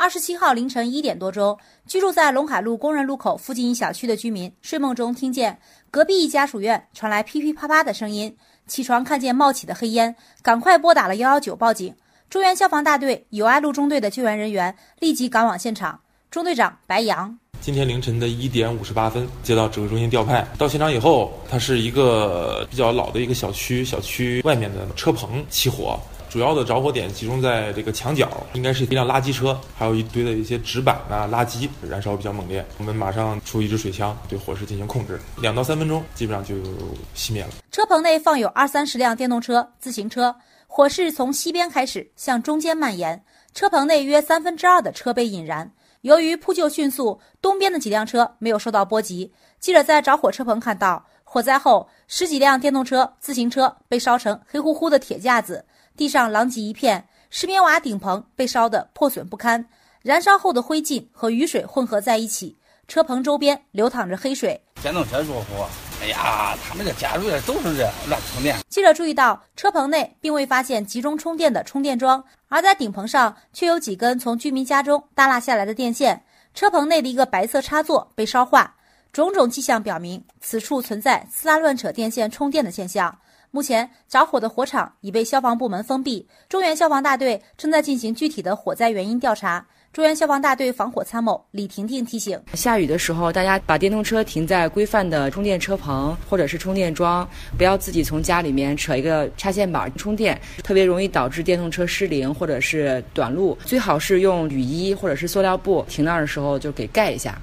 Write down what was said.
二十七号凌晨一点多钟，居住在龙海路工人路口附近一小区的居民睡梦中听见隔壁一家属院传来噼噼啪啪的声音，起床看见冒起的黑烟，赶快拨打了幺幺九报警。中原消防大队友爱路中队的救援人员立即赶往现场。中队长白杨：今天凌晨的一点五十八分，接到指挥中心调派，到现场以后，它是一个比较老的一个小区，小区外面的车棚起火。主要的着火点集中在这个墙角，应该是一辆垃圾车，还有一堆的一些纸板啊、垃圾，燃烧比较猛烈。我们马上出一支水枪对火势进行控制，两到三分钟基本上就熄灭了。车棚内放有二三十辆电动车、自行车，火势从西边开始向中间蔓延，车棚内约三分之二的车被引燃。由于扑救迅速，东边的几辆车没有受到波及。记者在着火车棚看到，火灾后十几辆电动车、自行车被烧成黑乎乎的铁架子。地上狼藉一片，石棉瓦顶棚被烧得破损不堪，燃烧后的灰烬和雨水混合在一起，车棚周边流淌着黑水。电动车着火，哎呀，他们这家属都是这乱充电。记者注意到，车棚内并未发现集中充电的充电桩，而在顶棚上却有几根从居民家中耷拉下来的电线。车棚内的一个白色插座被烧化，种种迹象表明，此处存在撕拉乱扯电线充电的现象。目前着火的火场已被消防部门封闭，中原消防大队正在进行具体的火灾原因调查。中原消防大队防火参谋李婷婷提醒：下雨的时候，大家把电动车停在规范的充电车棚或者是充电桩，不要自己从家里面扯一个插线板充电，特别容易导致电动车失灵或者是短路。最好是用雨衣或者是塑料布，停那儿的时候就给盖一下。